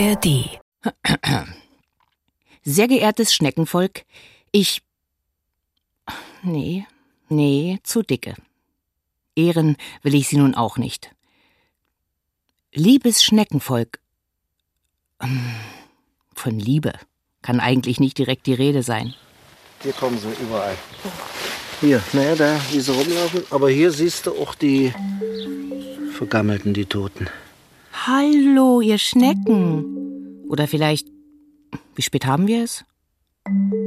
ARD. Sehr geehrtes Schneckenvolk, ich. Nee, nee, zu dicke. Ehren will ich Sie nun auch nicht. Liebes Schneckenvolk. Von Liebe kann eigentlich nicht direkt die Rede sein. Hier kommen sie überall. Hier, naja, da, wie sie rumlaufen. Aber hier siehst du auch die Vergammelten, die Toten. Hallo, ihr Schnecken. Oder vielleicht, wie spät haben wir es?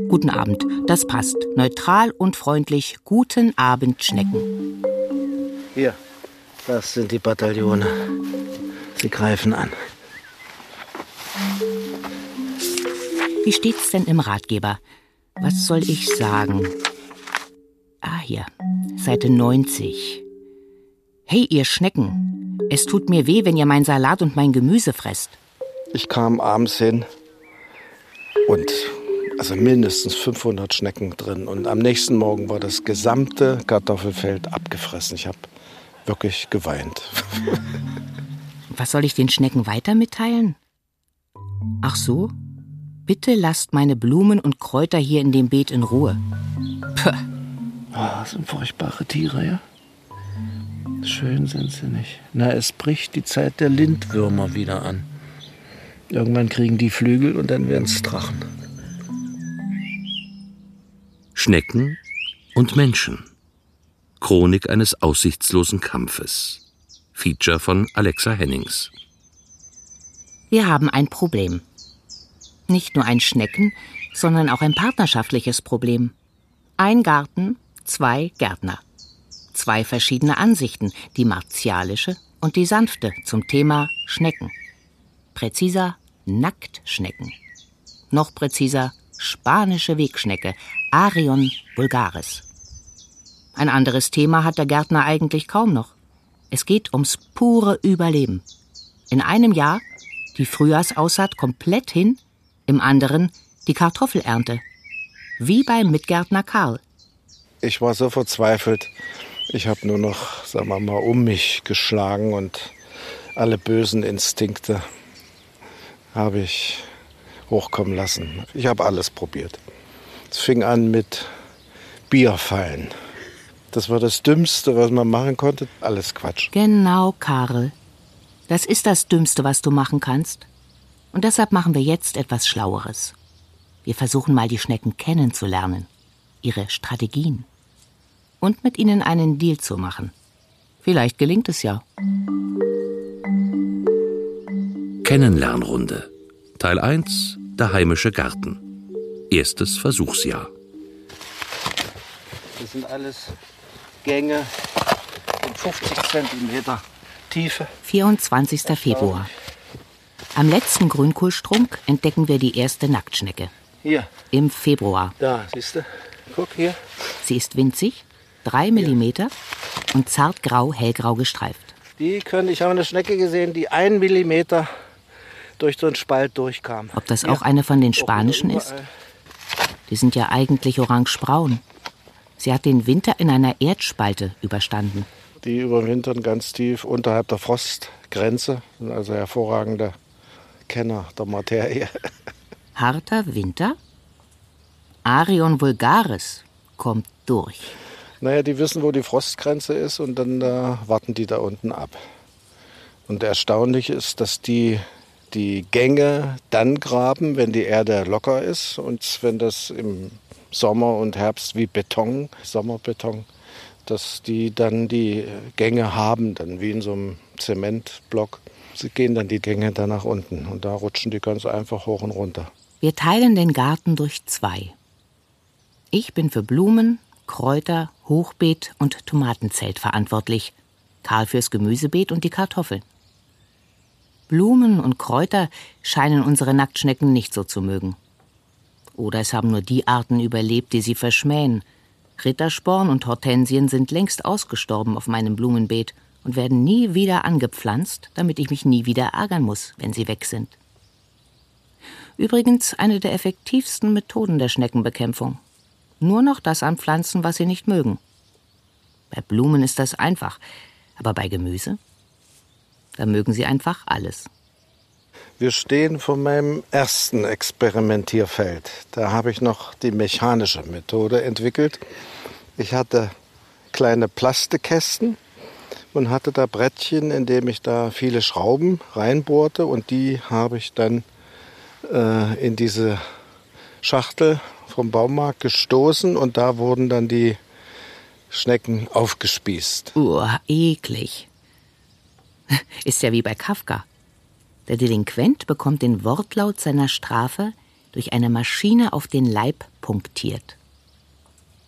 Guten Abend, das passt. Neutral und freundlich. Guten Abend, Schnecken. Hier, das sind die Bataillone. Sie greifen an. Wie steht's denn im Ratgeber? Was soll ich sagen? Ah, hier, Seite 90. Hey, ihr Schnecken, es tut mir weh, wenn ihr mein Salat und mein Gemüse fresst. Ich kam abends hin und also mindestens 500 Schnecken drin. Und am nächsten Morgen war das gesamte Kartoffelfeld abgefressen. Ich habe wirklich geweint. Was soll ich den Schnecken weiter mitteilen? Ach so? Bitte lasst meine Blumen und Kräuter hier in dem Beet in Ruhe. Puh. Ah, das sind furchtbare Tiere, ja? Schön sind sie nicht. Na, es bricht die Zeit der Lindwürmer wieder an. Irgendwann kriegen die Flügel und dann werden es Drachen. Schnecken und Menschen. Chronik eines aussichtslosen Kampfes. Feature von Alexa Hennings. Wir haben ein Problem. Nicht nur ein Schnecken, sondern auch ein partnerschaftliches Problem. Ein Garten, zwei Gärtner. Zwei verschiedene Ansichten, die martialische und die sanfte zum Thema Schnecken. Präziser Nacktschnecken. Noch präziser spanische Wegschnecke, Arion vulgaris. Ein anderes Thema hat der Gärtner eigentlich kaum noch. Es geht ums pure Überleben. In einem Jahr die Frühjahrsaussaat komplett hin, im anderen die Kartoffelernte. Wie beim Mitgärtner Karl. Ich war so verzweifelt. Ich habe nur noch, sagen wir mal, um mich geschlagen und alle bösen Instinkte habe ich hochkommen lassen. Ich habe alles probiert. Es fing an mit Bierfallen. Das war das Dümmste, was man machen konnte. Alles Quatsch. Genau, Karl. Das ist das Dümmste, was du machen kannst. Und deshalb machen wir jetzt etwas Schlaueres. Wir versuchen mal die Schnecken kennenzulernen, ihre Strategien und mit ihnen einen Deal zu machen. Vielleicht gelingt es ja. Kennenlernrunde. Teil 1. Der heimische Garten. Erstes Versuchsjahr. Das sind alles Gänge in 50 Zentimeter Tiefe. 24. Februar. Am letzten Grünkohlstrunk entdecken wir die erste Nacktschnecke. Hier, Im Februar. da, siehst du? Guck hier. Sie ist winzig, drei Millimeter und zartgrau, hellgrau gestreift. Die können, ich habe eine Schnecke gesehen, die einen Millimeter durch so einen Spalt durchkam. Ob das auch eine von den spanischen ist? Die sind ja eigentlich orange-braun. Sie hat den Winter in einer Erdspalte überstanden. Die überwintern ganz tief unterhalb der Frostgrenze. Sind also hervorragende Kenner der Materie. Harter Winter? Arion vulgaris kommt durch. Naja, die wissen, wo die Frostgrenze ist und dann äh, warten die da unten ab. Und erstaunlich ist, dass die die Gänge dann graben, wenn die Erde locker ist und wenn das im Sommer und Herbst wie Beton, Sommerbeton, dass die dann die Gänge haben, dann wie in so einem Zementblock. Sie gehen dann die Gänge da nach unten und da rutschen die ganz einfach hoch und runter. Wir teilen den Garten durch zwei. Ich bin für Blumen, Kräuter, Hochbeet und Tomatenzelt verantwortlich. Karl fürs Gemüsebeet und die Kartoffeln. Blumen und Kräuter scheinen unsere Nacktschnecken nicht so zu mögen. Oder es haben nur die Arten überlebt, die sie verschmähen. Rittersporn und Hortensien sind längst ausgestorben auf meinem Blumenbeet und werden nie wieder angepflanzt, damit ich mich nie wieder ärgern muss, wenn sie weg sind. Übrigens eine der effektivsten Methoden der Schneckenbekämpfung. Nur noch das anpflanzen, was sie nicht mögen. Bei Blumen ist das einfach, aber bei Gemüse? Da mögen sie einfach alles. Wir stehen vor meinem ersten Experimentierfeld. Da habe ich noch die mechanische Methode entwickelt. Ich hatte kleine Plastikkästen und hatte da Brettchen, in dem ich da viele Schrauben reinbohrte und die habe ich dann äh, in diese Schachtel vom Baumarkt gestoßen und da wurden dann die Schnecken aufgespießt. Uah, eklig. Ist ja wie bei Kafka. Der Delinquent bekommt den Wortlaut seiner Strafe durch eine Maschine auf den Leib punktiert,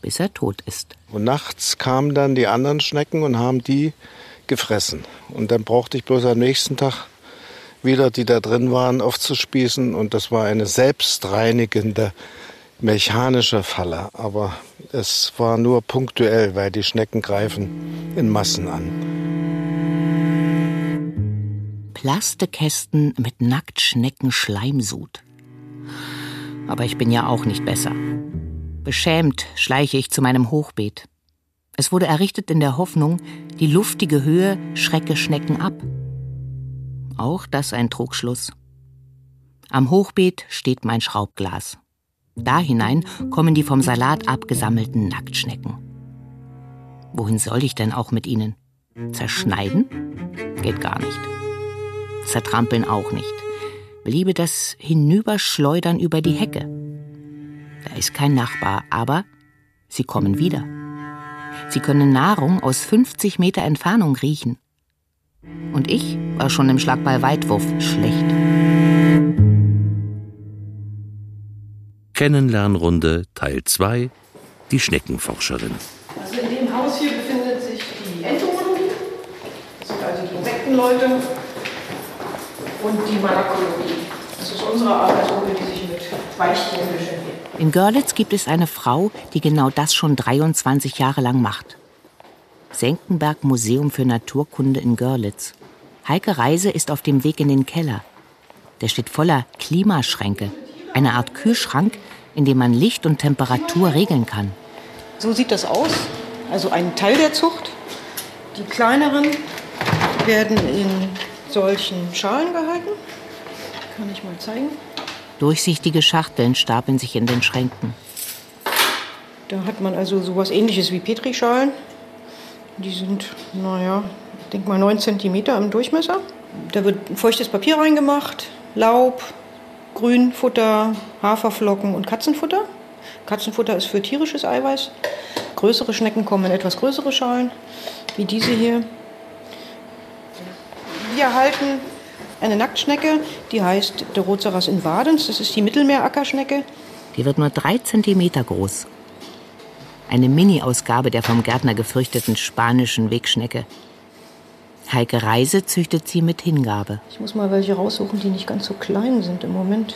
bis er tot ist. Und nachts kamen dann die anderen Schnecken und haben die gefressen. Und dann brauchte ich bloß am nächsten Tag wieder, die da drin waren, aufzuspießen. Und das war eine selbstreinigende mechanische Falle. Aber es war nur punktuell, weil die Schnecken greifen in Massen an. Plastikkästen mit Nacktschnecken-Schleimsud. Aber ich bin ja auch nicht besser. Beschämt schleiche ich zu meinem Hochbeet. Es wurde errichtet in der Hoffnung, die luftige Höhe schrecke Schnecken ab. Auch das ein Trugschluss. Am Hochbeet steht mein Schraubglas. Da hinein kommen die vom Salat abgesammelten Nacktschnecken. Wohin soll ich denn auch mit ihnen? Zerschneiden? Geht gar nicht zertrampeln auch nicht. Bliebe das Hinüberschleudern über die Hecke. Da ist kein Nachbar, aber sie kommen wieder. Sie können Nahrung aus 50 Meter Entfernung riechen. Und ich war schon im Schlagball-Weitwurf schlecht. Kennenlernrunde Teil 2 Die Schneckenforscherin. Also in dem Haus hier befindet sich die Entomologie. Das sind also die Insektenleute und die Malakologie. Das ist unsere Arbeitsgruppe, die sich mit Weichtieren beschäftigt. In Görlitz gibt es eine Frau, die genau das schon 23 Jahre lang macht. Senckenberg Museum für Naturkunde in Görlitz. Heike Reise ist auf dem Weg in den Keller. Der steht voller Klimaschränke, eine Art Kühlschrank, in dem man Licht und Temperatur regeln kann. So sieht das aus. Also ein Teil der Zucht. Die kleineren werden in solchen Schalen gehalten. Kann ich mal zeigen. Durchsichtige Schachteln stapeln sich in den Schränken. Da hat man also sowas ähnliches wie Petrischalen. Die sind, naja, ich denke mal 9 cm im Durchmesser. Da wird feuchtes Papier reingemacht, Laub, Grünfutter, Haferflocken und Katzenfutter. Katzenfutter ist für tierisches Eiweiß. Größere Schnecken kommen in etwas größere Schalen, wie diese hier. Wir halten eine Nacktschnecke, die heißt Deroceras invadens. Das ist die Mittelmeerackerschnecke. Die wird nur drei Zentimeter groß. Eine Mini-Ausgabe der vom Gärtner gefürchteten spanischen Wegschnecke. Heike Reise züchtet sie mit Hingabe. Ich muss mal welche raussuchen, die nicht ganz so klein sind im Moment.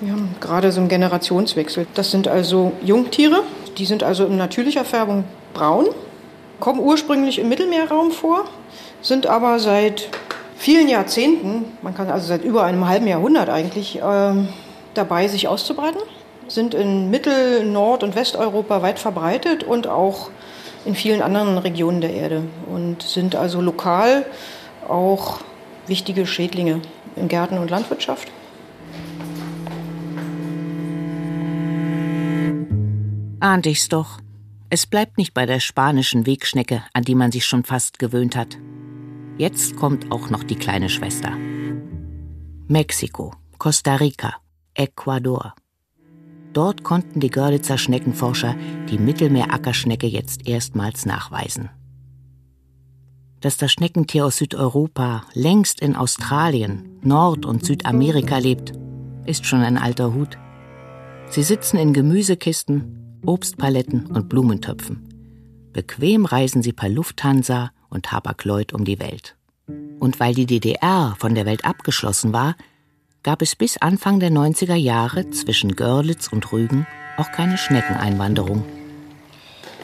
Wir haben gerade so einen Generationswechsel. Das sind also Jungtiere. Die sind also in natürlicher Färbung braun, kommen ursprünglich im Mittelmeerraum vor, sind aber seit vielen Jahrzehnten, man kann also seit über einem halben Jahrhundert eigentlich, äh, dabei, sich auszubreiten. Sind in Mittel-, Nord- und Westeuropa weit verbreitet und auch in vielen anderen Regionen der Erde und sind also lokal auch wichtige Schädlinge in Gärten und Landwirtschaft. Ahnte ich's doch. Es bleibt nicht bei der spanischen Wegschnecke, an die man sich schon fast gewöhnt hat. Jetzt kommt auch noch die kleine Schwester. Mexiko, Costa Rica, Ecuador. Dort konnten die Görlitzer Schneckenforscher die Mittelmeerackerschnecke jetzt erstmals nachweisen. Dass das Schneckentier aus Südeuropa längst in Australien, Nord- und Südamerika lebt, ist schon ein alter Hut. Sie sitzen in Gemüsekisten, Obstpaletten und Blumentöpfen. Bequem reisen sie per Lufthansa und Hapag-Lloyd um die Welt. Und weil die DDR von der Welt abgeschlossen war, gab es bis Anfang der 90er Jahre zwischen Görlitz und Rügen auch keine Schneckeneinwanderung.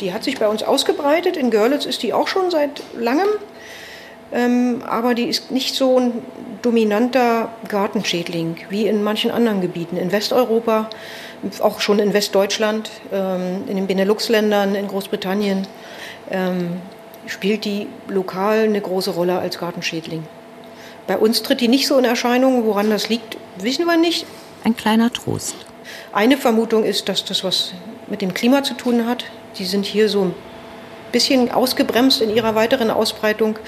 Die hat sich bei uns ausgebreitet. In Görlitz ist die auch schon seit langem. Ähm, aber die ist nicht so ein dominanter Gartenschädling wie in manchen anderen Gebieten. In Westeuropa, auch schon in Westdeutschland, ähm, in den Benelux-Ländern, in Großbritannien. Ähm, spielt die lokal eine große Rolle als Gartenschädling. Bei uns tritt die nicht so in Erscheinung. Woran das liegt, wissen wir nicht. Ein kleiner Trost. Eine Vermutung ist, dass das was mit dem Klima zu tun hat. Die sind hier so ein bisschen ausgebremst in ihrer weiteren Ausbreitung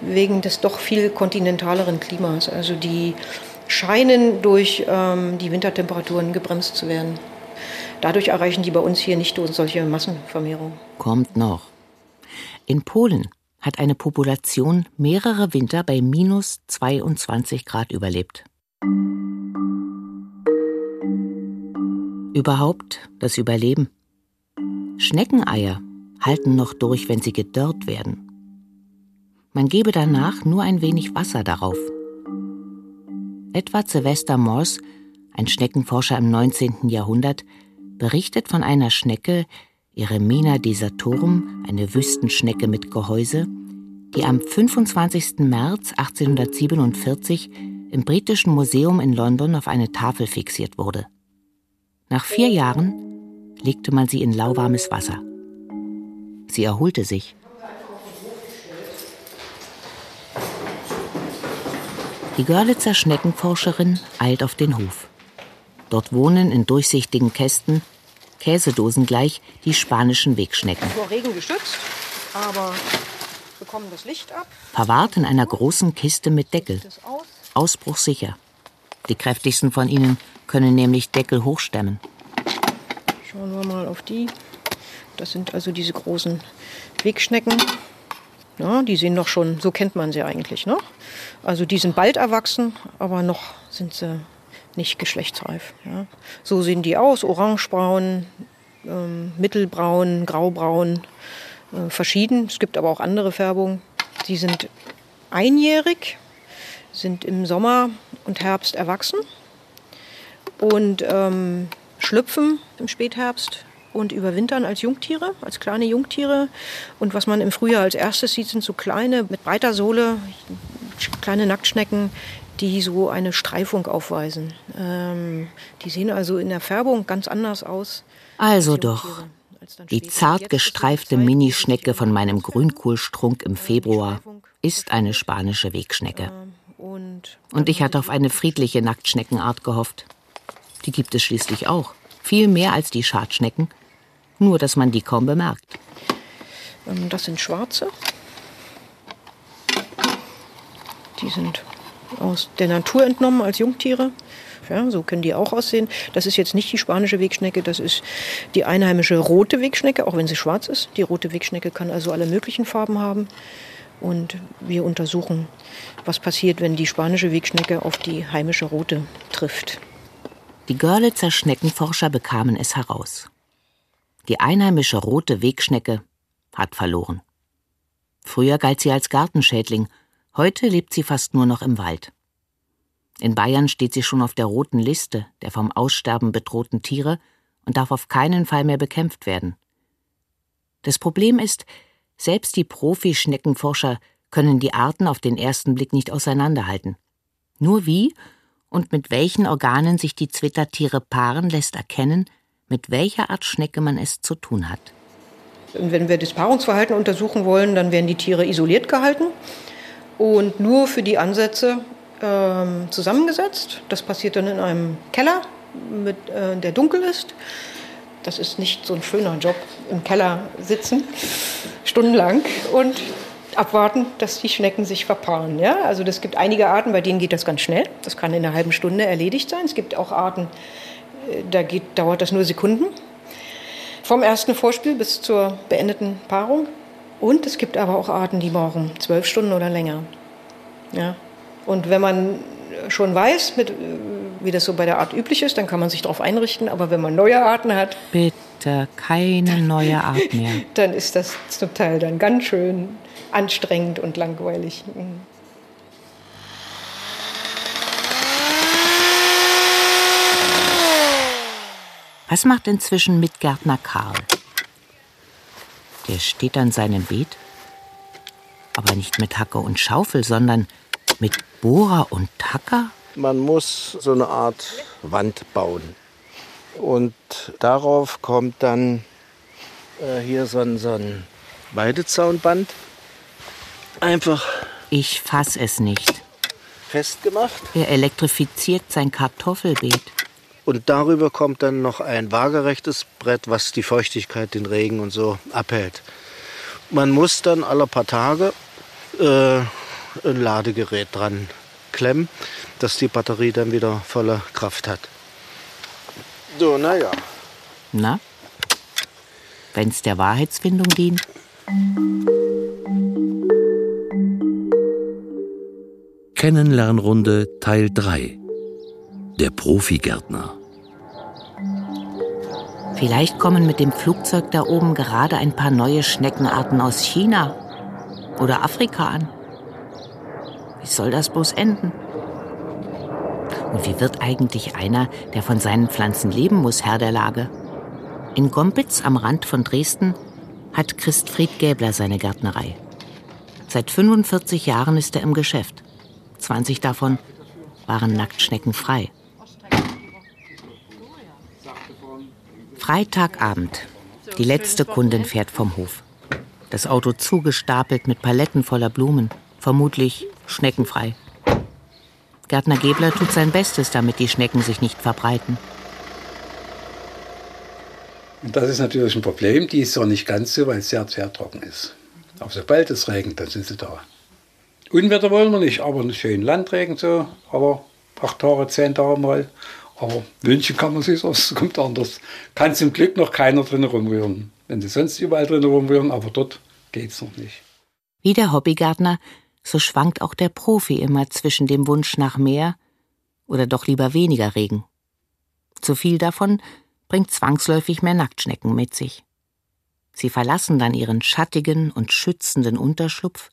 wegen des doch viel kontinentaleren Klimas. Also die scheinen durch ähm, die Wintertemperaturen gebremst zu werden. Dadurch erreichen die bei uns hier nicht solche Massenvermehrung. Kommt noch. In Polen hat eine Population mehrere Winter bei minus 22 Grad überlebt. Überhaupt das Überleben. Schneckeneier halten noch durch, wenn sie gedörrt werden. Man gebe danach nur ein wenig Wasser darauf. Edward Sylvester Morse, ein Schneckenforscher im 19. Jahrhundert, berichtet von einer Schnecke, Eremina desatorum, eine Wüstenschnecke mit Gehäuse, die am 25. März 1847 im Britischen Museum in London auf eine Tafel fixiert wurde. Nach vier Jahren legte man sie in lauwarmes Wasser. Sie erholte sich. Die Görlitzer Schneckenforscherin eilt auf den Hof. Dort wohnen in durchsichtigen Kästen, Käsedosen gleich, die spanischen Wegschnecken. Vor Regen geschützt, aber bekommen das Licht ab. Verwahrt in einer großen Kiste mit Deckel. Ausbruchsicher. Die kräftigsten von ihnen können nämlich Deckel hochstemmen. Schauen wir mal auf die. Das sind also diese großen Wegschnecken. Ja, die sehen noch schon, so kennt man sie eigentlich. Ne? Also die sind bald erwachsen, aber noch sind sie nicht geschlechtsreif. Ja. So sehen die aus, orangebraun, ähm, mittelbraun, graubraun, äh, verschieden. Es gibt aber auch andere Färbungen. Die sind einjährig, sind im Sommer und Herbst erwachsen und ähm, schlüpfen im Spätherbst und überwintern als Jungtiere, als kleine Jungtiere. Und was man im Frühjahr als erstes sieht, sind so kleine, mit breiter Sohle, kleine Nacktschnecken, die so eine Streifung aufweisen. Ähm, die sehen also in der Färbung ganz anders aus. Also doch. Die zart gestreifte Minischnecke von meinem Grünkohlstrunk im Februar ist eine spanische Wegschnecke. Ähm, und ich hatte auf eine friedliche Nacktschneckenart gehofft. Die gibt es schließlich auch. Viel mehr als die Schadschnecken, nur dass man die kaum bemerkt. Ähm, das sind schwarze. Die sind aus der Natur entnommen als Jungtiere. Ja, so können die auch aussehen. Das ist jetzt nicht die spanische Wegschnecke, das ist die einheimische rote Wegschnecke, auch wenn sie schwarz ist. Die rote Wegschnecke kann also alle möglichen Farben haben. Und wir untersuchen, was passiert, wenn die spanische Wegschnecke auf die heimische rote trifft. Die Görlitzer Schneckenforscher bekamen es heraus. Die einheimische rote Wegschnecke hat verloren. Früher galt sie als Gartenschädling, heute lebt sie fast nur noch im Wald. In Bayern steht sie schon auf der roten Liste der vom Aussterben bedrohten Tiere und darf auf keinen Fall mehr bekämpft werden. Das Problem ist, selbst die Profi-Schneckenforscher können die Arten auf den ersten Blick nicht auseinanderhalten. Nur wie und mit welchen Organen sich die Zwittertiere paaren, lässt erkennen, mit welcher Art Schnecke man es zu tun hat. Wenn wir das Paarungsverhalten untersuchen wollen, dann werden die Tiere isoliert gehalten und nur für die Ansätze ähm, zusammengesetzt. Das passiert dann in einem Keller, mit, äh, der dunkel ist. Das ist nicht so ein schöner Job, im Keller sitzen, stundenlang und abwarten, dass die Schnecken sich verpaaren. Ja? Also es gibt einige Arten, bei denen geht das ganz schnell. Das kann in einer halben Stunde erledigt sein. Es gibt auch Arten, da geht, dauert das nur Sekunden. Vom ersten Vorspiel bis zur beendeten Paarung. Und es gibt aber auch Arten, die brauchen zwölf Stunden oder länger. Ja. Und wenn man schon weiß, mit, wie das so bei der Art üblich ist, dann kann man sich darauf einrichten. Aber wenn man neue Arten hat. Bitte keine neue Art mehr. dann ist das zum Teil dann ganz schön anstrengend und langweilig. Mhm. Was macht inzwischen Mitgärtner Karl? Der steht an seinem Beet, aber nicht mit Hacke und Schaufel, sondern mit Bohrer und Tacker? Man muss so eine Art Wand bauen. Und darauf kommt dann äh, hier so ein, so ein Weidezaunband. Einfach. Ich fass es nicht. festgemacht. Er elektrifiziert sein Kartoffelbeet. Und darüber kommt dann noch ein waagerechtes Brett, was die Feuchtigkeit, den Regen und so abhält. Man muss dann alle paar Tage äh, ein Ladegerät dran klemmen, dass die Batterie dann wieder volle Kraft hat. So, naja. Na? Wenn's der Wahrheitsfindung dient? Kennenlernrunde Teil 3 Der Profigärtner Vielleicht kommen mit dem Flugzeug da oben gerade ein paar neue Schneckenarten aus China oder Afrika an. Wie soll das bloß enden? Und wie wird eigentlich einer, der von seinen Pflanzen leben muss, Herr der Lage? In Gompitz am Rand von Dresden hat Christfried Gäbler seine Gärtnerei. Seit 45 Jahren ist er im Geschäft. 20 davon waren Nacktschnecken frei. Freitagabend. Die letzte Kundin fährt vom Hof. Das Auto zugestapelt mit Paletten voller Blumen. Vermutlich schneckenfrei. Gärtner Gebler tut sein Bestes, damit die Schnecken sich nicht verbreiten. Und das ist natürlich ein Problem. Die ist auch nicht ganz so, weil es sehr, sehr trocken ist. Aber sobald es regnet, dann sind sie da. Unwetter wollen wir nicht, aber einen schönen Landregen so, aber acht Tage, zehn Tage mal. Aber wünschen kann man sich, es kommt anders. Kann zum Glück noch keiner drin rumrühren. Wenn sie sonst überall drin rumrühren, aber dort geht es noch nicht. Wie der Hobbygärtner, so schwankt auch der Profi immer zwischen dem Wunsch nach mehr oder doch lieber weniger Regen. Zu viel davon bringt zwangsläufig mehr Nacktschnecken mit sich. Sie verlassen dann ihren schattigen und schützenden Unterschlupf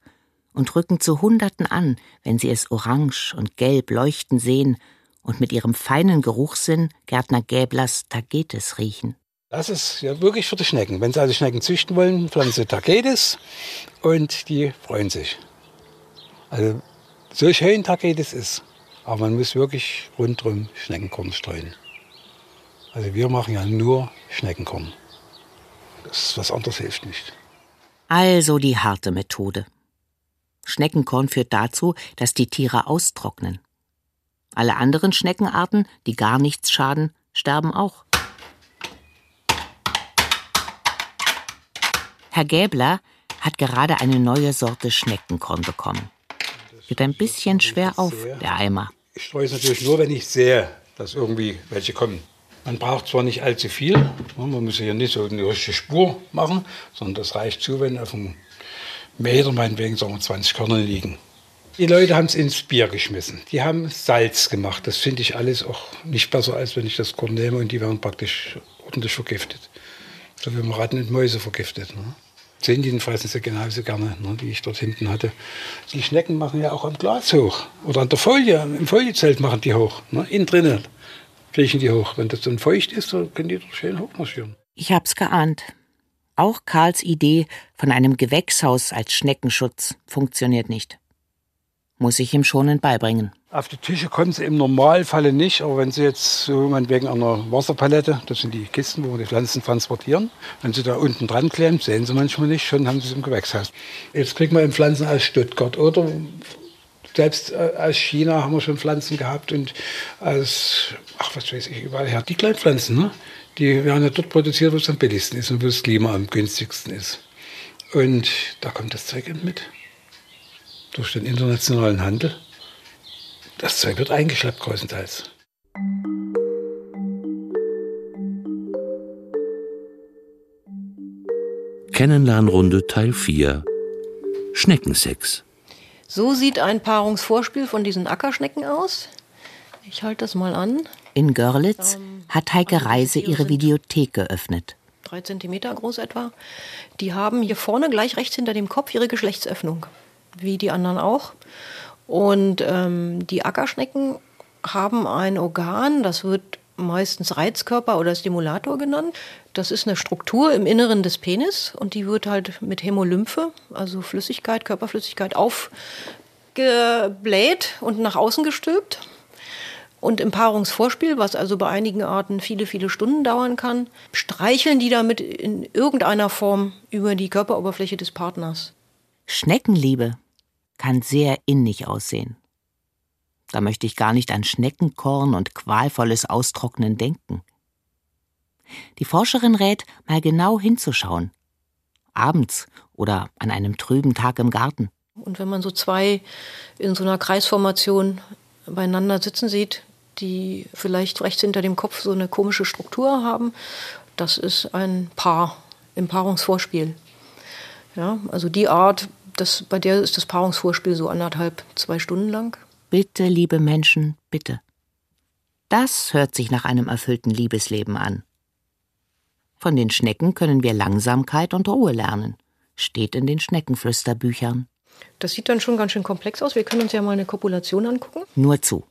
und rücken zu Hunderten an, wenn sie es orange und gelb leuchten sehen und mit ihrem feinen Geruchssinn Gärtner Gäblers Tagetes riechen. Das ist ja wirklich für die Schnecken. Wenn sie also Schnecken züchten wollen, pflanzen sie Tagetes und die freuen sich. Also so schön Tagetes ist, aber man muss wirklich rundherum Schneckenkorn streuen. Also wir machen ja nur Schneckenkorn. Das, was anderes hilft nicht. Also die harte Methode. Schneckenkorn führt dazu, dass die Tiere austrocknen. Alle anderen Schneckenarten, die gar nichts schaden, sterben auch. Herr Gäbler hat gerade eine neue Sorte Schneckenkorn bekommen. Wird ein bisschen schwer auf, der Eimer. Ich streue es natürlich nur, wenn ich sehe, dass irgendwie welche kommen. Man braucht zwar nicht allzu viel, man muss hier nicht so eine richtige Spur machen, sondern das reicht zu, wenn auf einem Meter meinetwegen sagen wir 20 Körner liegen. Die Leute haben es ins Bier geschmissen. Die haben Salz gemacht. Das finde ich alles auch nicht besser, als wenn ich das Korn nehme und die werden praktisch ordentlich vergiftet. So wie man Ratten und Mäuse vergiftet. Ne? Zehntien fressen sie genauso gerne, ne, die ich dort hinten hatte. Die Schnecken machen ja auch am Glas hoch. Oder an der Folie, im Foliezelt machen die hoch. Ne, innen drinnen kriechen die hoch. Wenn das dann feucht ist, dann können die dort schön hochmarschieren. Ich hab's geahnt. Auch Karls Idee von einem Gewächshaus als Schneckenschutz funktioniert nicht. Muss ich ihm schonend beibringen. Auf die Tische kommen sie im Normalfall nicht, aber wenn sie jetzt so wegen einer Wasserpalette, das sind die Kisten, wo wir die Pflanzen transportieren, wenn sie da unten dran klemmen, sehen sie manchmal nicht, schon haben sie es im Gewächshaus. Jetzt kriegen wir Pflanzen aus Stuttgart oder selbst äh, aus China haben wir schon Pflanzen gehabt und aus, ach was weiß ich, überall her. Die kleinen Pflanzen, ne? die werden ja dort produziert, wo es am billigsten ist und wo das Klima am günstigsten ist. Und da kommt das Zeug eben mit. Durch den internationalen Handel. Das Zeug wird eingeschleppt größtenteils. Kennenlernrunde Teil 4 Schneckensex. So sieht ein Paarungsvorspiel von diesen Ackerschnecken aus. Ich halte das mal an. In Görlitz hat Heike Reise ihre Videothek geöffnet. Drei Zentimeter groß etwa. Die haben hier vorne gleich rechts hinter dem Kopf ihre Geschlechtsöffnung, wie die anderen auch. Und ähm, die Ackerschnecken haben ein Organ, das wird meistens Reizkörper oder Stimulator genannt. Das ist eine Struktur im Inneren des Penis und die wird halt mit Hämolymphe, also Flüssigkeit, Körperflüssigkeit, aufgebläht und nach außen gestülpt. Und im Paarungsvorspiel, was also bei einigen Arten viele, viele Stunden dauern kann, streicheln die damit in irgendeiner Form über die Körperoberfläche des Partners. Schneckenliebe kann sehr innig aussehen. Da möchte ich gar nicht an Schneckenkorn und qualvolles Austrocknen denken. Die Forscherin rät, mal genau hinzuschauen. Abends oder an einem trüben Tag im Garten. Und wenn man so zwei in so einer Kreisformation beieinander sitzen sieht, die vielleicht rechts hinter dem Kopf so eine komische Struktur haben, das ist ein Paar im Paarungsvorspiel. Ja, also die Art, das, bei der ist das Paarungsvorspiel so anderthalb, zwei Stunden lang. Bitte, liebe Menschen, bitte. Das hört sich nach einem erfüllten Liebesleben an. Von den Schnecken können wir Langsamkeit und Ruhe lernen, steht in den Schneckenflüsterbüchern. Das sieht dann schon ganz schön komplex aus. Wir können uns ja mal eine Kopulation angucken. Nur zu.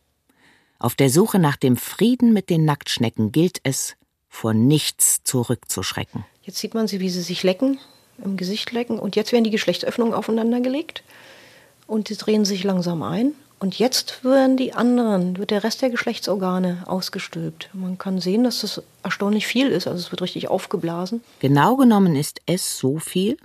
Auf der Suche nach dem Frieden mit den Nacktschnecken gilt es, vor nichts zurückzuschrecken. Jetzt sieht man sie, wie sie sich lecken, im Gesicht lecken. Und jetzt werden die Geschlechtsöffnungen aufeinander gelegt. Und sie drehen sich langsam ein. Und jetzt werden die anderen, wird der Rest der Geschlechtsorgane ausgestülpt. Man kann sehen, dass das erstaunlich viel ist. Also es wird richtig aufgeblasen. Genau genommen ist es so viel,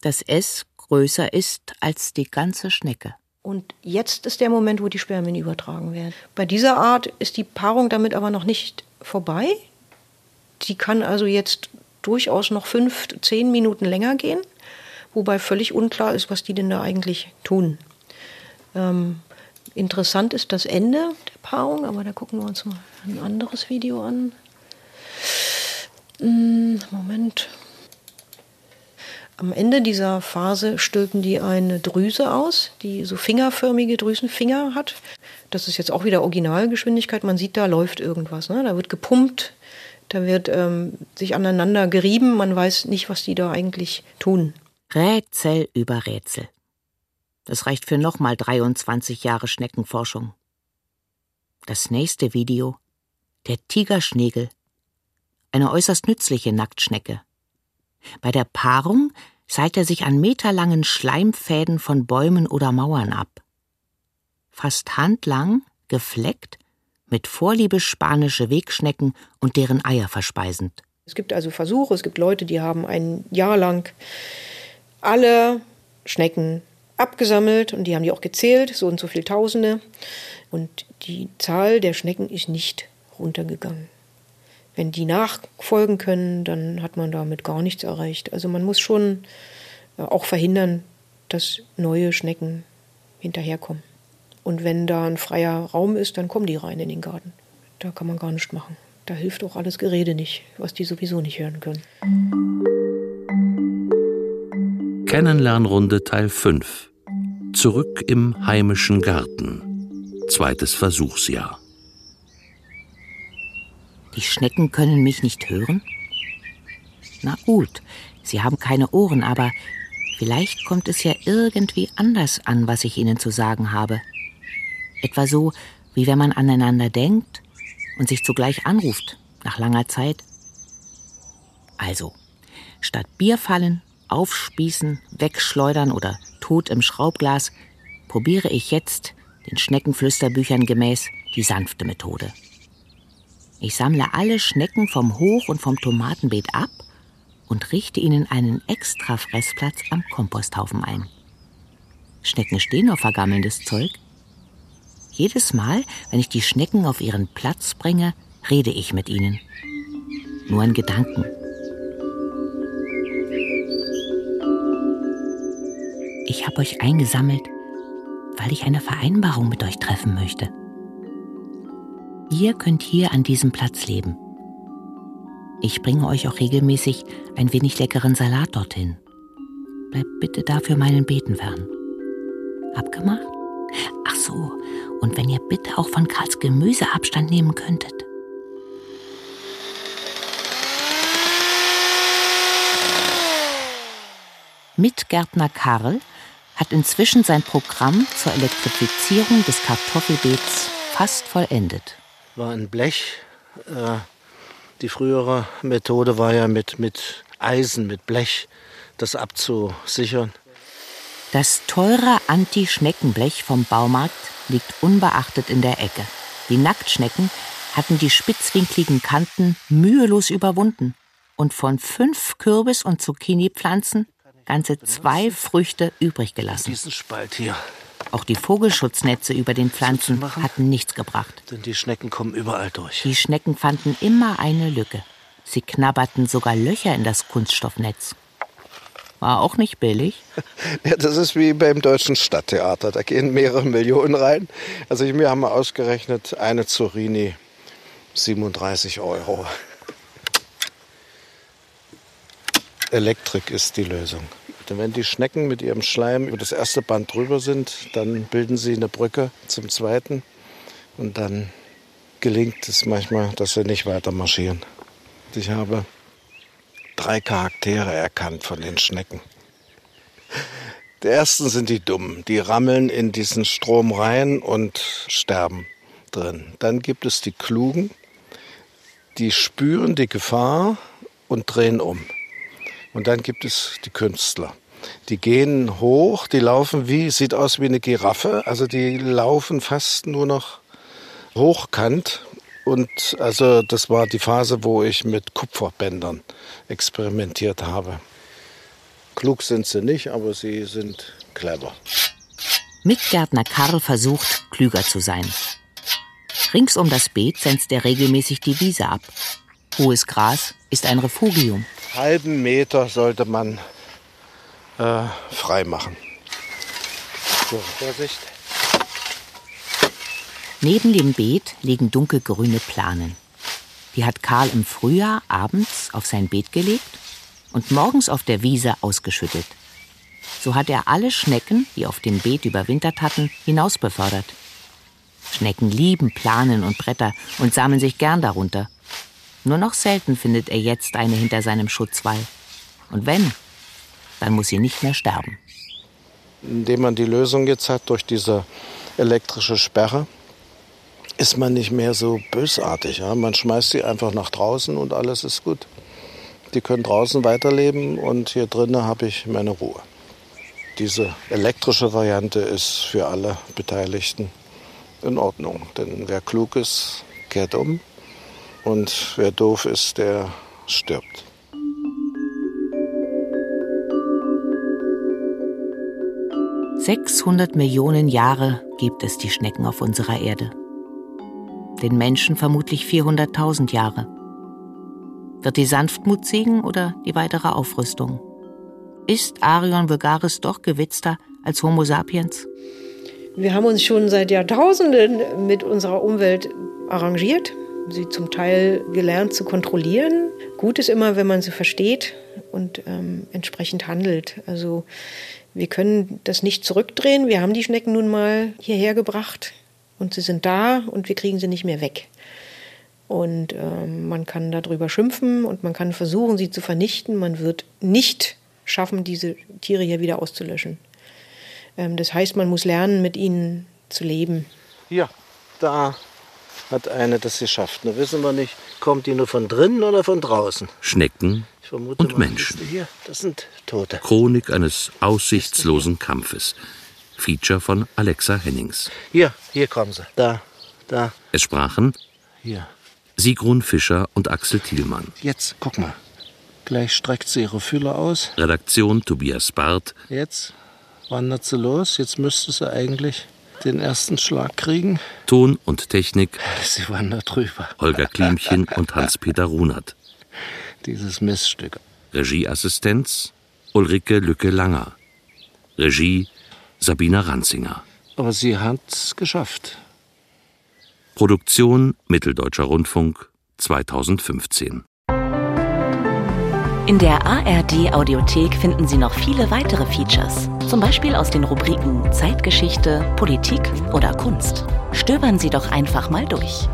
dass es größer ist als die ganze Schnecke. Und jetzt ist der Moment, wo die Spermien übertragen werden. Bei dieser Art ist die Paarung damit aber noch nicht vorbei. Die kann also jetzt durchaus noch fünf, zehn Minuten länger gehen, wobei völlig unklar ist, was die denn da eigentlich tun. Ähm, interessant ist das Ende der Paarung, aber da gucken wir uns mal ein anderes Video an. Hm, Moment. Am Ende dieser Phase stülpen die eine Drüse aus, die so fingerförmige Drüsenfinger hat. Das ist jetzt auch wieder Originalgeschwindigkeit. Man sieht, da läuft irgendwas. Ne? Da wird gepumpt, da wird ähm, sich aneinander gerieben. Man weiß nicht, was die da eigentlich tun. Rätsel über Rätsel. Das reicht für nochmal 23 Jahre Schneckenforschung. Das nächste Video. Der Tigerschnegel. Eine äußerst nützliche Nacktschnecke. Bei der Paarung seilt er sich an meterlangen Schleimfäden von Bäumen oder Mauern ab. Fast handlang, gefleckt, mit Vorliebe spanische Wegschnecken und deren Eier verspeisend. Es gibt also Versuche, es gibt Leute, die haben ein Jahr lang alle Schnecken abgesammelt und die haben die auch gezählt, so und so viele Tausende. Und die Zahl der Schnecken ist nicht runtergegangen. Wenn die nachfolgen können, dann hat man damit gar nichts erreicht. Also man muss schon äh, auch verhindern, dass neue Schnecken hinterherkommen. Und wenn da ein freier Raum ist, dann kommen die rein in den Garten. Da kann man gar nichts machen. Da hilft auch alles Gerede nicht, was die sowieso nicht hören können. Kennenlernrunde Teil 5. Zurück im heimischen Garten. Zweites Versuchsjahr. Die Schnecken können mich nicht hören? Na gut, sie haben keine Ohren, aber vielleicht kommt es ja irgendwie anders an, was ich ihnen zu sagen habe. Etwa so, wie wenn man aneinander denkt und sich zugleich anruft, nach langer Zeit. Also, statt Bierfallen, aufspießen, wegschleudern oder tot im Schraubglas, probiere ich jetzt, den Schneckenflüsterbüchern gemäß, die sanfte Methode. Ich sammle alle Schnecken vom Hoch- und vom Tomatenbeet ab und richte ihnen einen extra Fressplatz am Komposthaufen ein. Schnecken stehen auf vergammelndes Zeug. Jedes Mal, wenn ich die Schnecken auf ihren Platz bringe, rede ich mit ihnen. Nur in Gedanken. Ich habe euch eingesammelt, weil ich eine Vereinbarung mit euch treffen möchte. Ihr könnt hier an diesem Platz leben. Ich bringe euch auch regelmäßig ein wenig leckeren Salat dorthin. Bleibt bitte dafür meinen Beten fern. Abgemacht? Ach so, und wenn ihr bitte auch von Karls Gemüse Abstand nehmen könntet. Mitgärtner Karl hat inzwischen sein Programm zur Elektrifizierung des Kartoffelbeets fast vollendet war ein Blech. Äh, die frühere Methode war ja mit, mit Eisen, mit Blech, das abzusichern. Das teure Anti-Schneckenblech vom Baumarkt liegt unbeachtet in der Ecke. Die Nacktschnecken hatten die spitzwinkligen Kanten mühelos überwunden und von fünf Kürbis- und Zucchini-Pflanzen ganze zwei Früchte übrig gelassen. Diesen Spalt hier. Auch die Vogelschutznetze über den Pflanzen hatten nichts gebracht. Denn die Schnecken kommen überall durch. Die Schnecken fanden immer eine Lücke. Sie knabberten sogar Löcher in das Kunststoffnetz. War auch nicht billig. Ja, das ist wie beim Deutschen Stadttheater. Da gehen mehrere Millionen rein. Also ich, haben ausgerechnet, eine Zurini 37 Euro. Elektrik ist die Lösung. Wenn die Schnecken mit ihrem Schleim über das erste Band drüber sind, dann bilden sie eine Brücke zum zweiten. Und dann gelingt es manchmal, dass sie nicht weiter marschieren. Ich habe drei Charaktere erkannt von den Schnecken. Die ersten sind die Dummen, die rammeln in diesen Strom rein und sterben drin. Dann gibt es die Klugen, die spüren die Gefahr und drehen um. Und dann gibt es die Künstler. Die gehen hoch, die laufen wie, sieht aus wie eine Giraffe, also die laufen fast nur noch hochkant. Und also das war die Phase, wo ich mit Kupferbändern experimentiert habe. Klug sind sie nicht, aber sie sind clever. Mitgärtner Karl versucht, klüger zu sein. Rings um das Beet senzt er regelmäßig die Wiese ab. Hohes Gras ist ein Refugium. Halben Meter sollte man äh, frei machen. So, Vorsicht. Neben dem Beet liegen dunkelgrüne Planen. Die hat Karl im Frühjahr abends auf sein Beet gelegt und morgens auf der Wiese ausgeschüttet. So hat er alle Schnecken, die auf dem Beet überwintert hatten, hinausbefördert. Schnecken lieben Planen und Bretter und sammeln sich gern darunter. Nur noch selten findet er jetzt eine hinter seinem Schutzwall. Und wenn, dann muss sie nicht mehr sterben. Indem man die Lösung jetzt hat durch diese elektrische Sperre, ist man nicht mehr so bösartig. Ja? Man schmeißt sie einfach nach draußen und alles ist gut. Die können draußen weiterleben und hier drinnen habe ich meine Ruhe. Diese elektrische Variante ist für alle Beteiligten in Ordnung. Denn wer klug ist, kehrt um und wer doof ist, der stirbt. Sechshundert Millionen Jahre gibt es die Schnecken auf unserer Erde. Den Menschen vermutlich 400.000 Jahre. Wird die Sanftmut siegen oder die weitere Aufrüstung? Ist Arion vulgaris doch gewitzter als Homo sapiens? Wir haben uns schon seit Jahrtausenden mit unserer Umwelt arrangiert, sie zum Teil gelernt zu kontrollieren. Gut ist immer, wenn man sie versteht und ähm, entsprechend handelt. Also wir können das nicht zurückdrehen. Wir haben die Schnecken nun mal hierher gebracht und sie sind da und wir kriegen sie nicht mehr weg. Und ähm, man kann darüber schimpfen und man kann versuchen, sie zu vernichten. Man wird nicht schaffen, diese Tiere hier wieder auszulöschen. Ähm, das heißt, man muss lernen, mit ihnen zu leben. Hier, da hat eine das geschafft. Nur wissen wir nicht, kommt die nur von drinnen oder von draußen. Schnecken vermute und Menschen. Hier, das sind Tote. Chronik eines aussichtslosen Kampfes. Feature von Alexa Hennings. Hier, hier kommen sie. Da, da, Es sprachen hier. Sigrun Fischer und Axel Thielmann. Jetzt, guck mal. Gleich streckt sie ihre Fühler aus. Redaktion Tobias Barth, Jetzt wandert sie los. Jetzt müsste sie eigentlich den ersten Schlag kriegen. Ton und Technik Sie wandert drüber. Holger Klimchen und Hans-Peter Runert. Dieses Miststück. Regieassistenz Ulrike Lücke-Langer. Regie Sabina Ranzinger. Aber sie hat's geschafft. Produktion Mitteldeutscher Rundfunk 2015. In der ARD Audiothek finden Sie noch viele weitere Features, zum Beispiel aus den Rubriken Zeitgeschichte, Politik oder Kunst. Stöbern Sie doch einfach mal durch.